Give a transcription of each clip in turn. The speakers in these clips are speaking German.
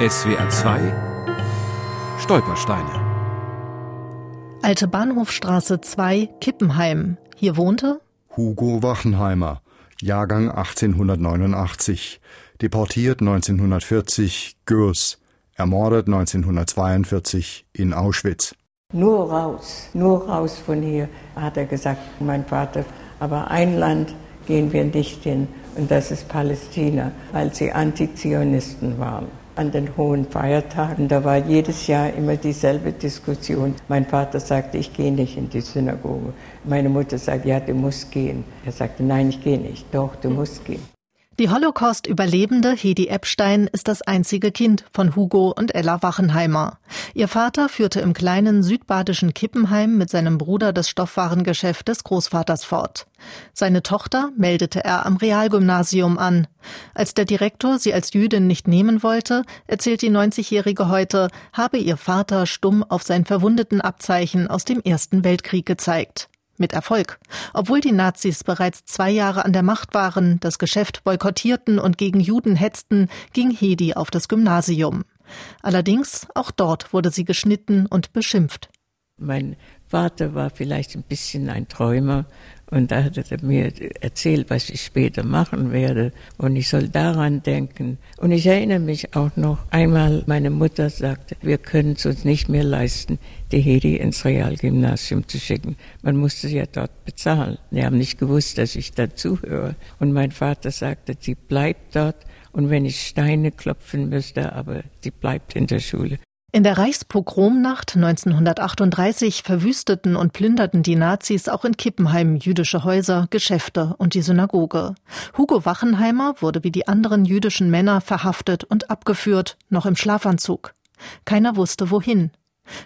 SWR 2 Stolpersteine Alte Bahnhofstraße 2, Kippenheim. Hier wohnte Hugo Wachenheimer, Jahrgang 1889, deportiert 1940, Gürs, ermordet 1942 in Auschwitz. Nur raus, nur raus von hier, hat er gesagt, mein Vater. Aber ein Land gehen wir nicht hin, und das ist Palästina, weil sie Antizionisten waren. An den hohen Feiertagen, da war jedes Jahr immer dieselbe Diskussion. Mein Vater sagte, ich gehe nicht in die Synagoge. Meine Mutter sagte, ja, du musst gehen. Er sagte, nein, ich gehe nicht. Doch, du musst gehen. Die Holocaust-Überlebende Hedi Epstein ist das einzige Kind von Hugo und Ella Wachenheimer. Ihr Vater führte im kleinen südbadischen Kippenheim mit seinem Bruder das Stoffwarengeschäft des Großvaters fort. Seine Tochter meldete er am Realgymnasium an. Als der Direktor sie als Jüdin nicht nehmen wollte, erzählt die 90-Jährige heute, habe ihr Vater stumm auf sein verwundeten Abzeichen aus dem Ersten Weltkrieg gezeigt. Mit Erfolg. Obwohl die Nazis bereits zwei Jahre an der Macht waren, das Geschäft boykottierten und gegen Juden hetzten, ging Hedi auf das Gymnasium. Allerdings, auch dort wurde sie geschnitten und beschimpft. Mein Vater war vielleicht ein bisschen ein Träumer und da hat er mir erzählt, was ich später machen werde. Und ich soll daran denken. Und ich erinnere mich auch noch einmal, meine Mutter sagte, wir können es uns nicht mehr leisten, die Hedi ins Realgymnasium zu schicken. Man musste sie ja dort bezahlen. Die haben nicht gewusst, dass ich dazuhöre. Und mein Vater sagte, sie bleibt dort. Und wenn ich Steine klopfen müsste, aber sie bleibt in der Schule. In der Reichspogromnacht 1938 verwüsteten und plünderten die Nazis auch in Kippenheim jüdische Häuser, Geschäfte und die Synagoge. Hugo Wachenheimer wurde wie die anderen jüdischen Männer verhaftet und abgeführt, noch im Schlafanzug. Keiner wusste wohin.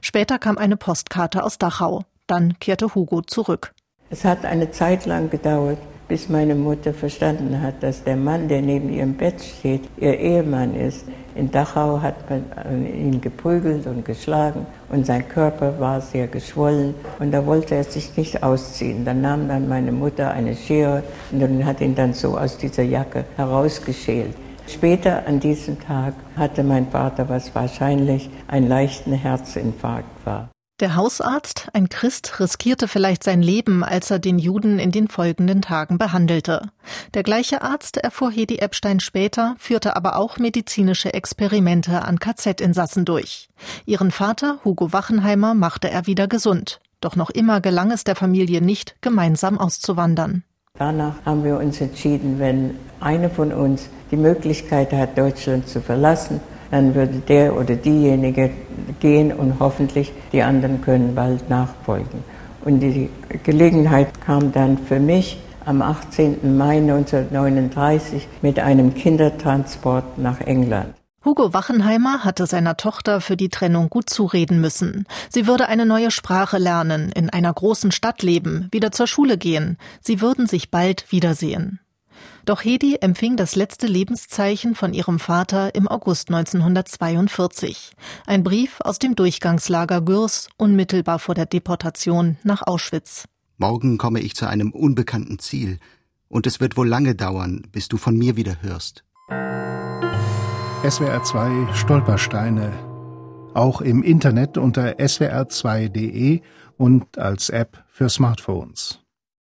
Später kam eine Postkarte aus Dachau. Dann kehrte Hugo zurück. Es hat eine Zeit lang gedauert, bis meine Mutter verstanden hat, dass der Mann, der neben ihrem Bett steht, ihr Ehemann ist. In Dachau hat man ihn geprügelt und geschlagen und sein Körper war sehr geschwollen und da wollte er sich nicht ausziehen. Dann nahm dann meine Mutter eine Schere und hat ihn dann so aus dieser Jacke herausgeschält. Später an diesem Tag hatte mein Vater, was wahrscheinlich ein leichten Herzinfarkt war. Der Hausarzt, ein Christ, riskierte vielleicht sein Leben, als er den Juden in den folgenden Tagen behandelte. Der gleiche Arzt, erfuhr Hedi Epstein später, führte aber auch medizinische Experimente an KZ-Insassen durch. Ihren Vater, Hugo Wachenheimer, machte er wieder gesund. Doch noch immer gelang es der Familie nicht, gemeinsam auszuwandern. Danach haben wir uns entschieden, wenn eine von uns die Möglichkeit hat, Deutschland zu verlassen, dann würde der oder diejenige gehen und hoffentlich die anderen können bald nachfolgen. Und die Gelegenheit kam dann für mich am 18. Mai 1939 mit einem Kindertransport nach England. Hugo Wachenheimer hatte seiner Tochter für die Trennung gut zureden müssen. Sie würde eine neue Sprache lernen, in einer großen Stadt leben, wieder zur Schule gehen. Sie würden sich bald wiedersehen. Doch Hedi empfing das letzte Lebenszeichen von ihrem Vater im August 1942. Ein Brief aus dem Durchgangslager Gürs, unmittelbar vor der Deportation nach Auschwitz. Morgen komme ich zu einem unbekannten Ziel, und es wird wohl lange dauern, bis du von mir wieder hörst. SWR 2 Stolpersteine. Auch im Internet unter swr2.de und als App für Smartphones.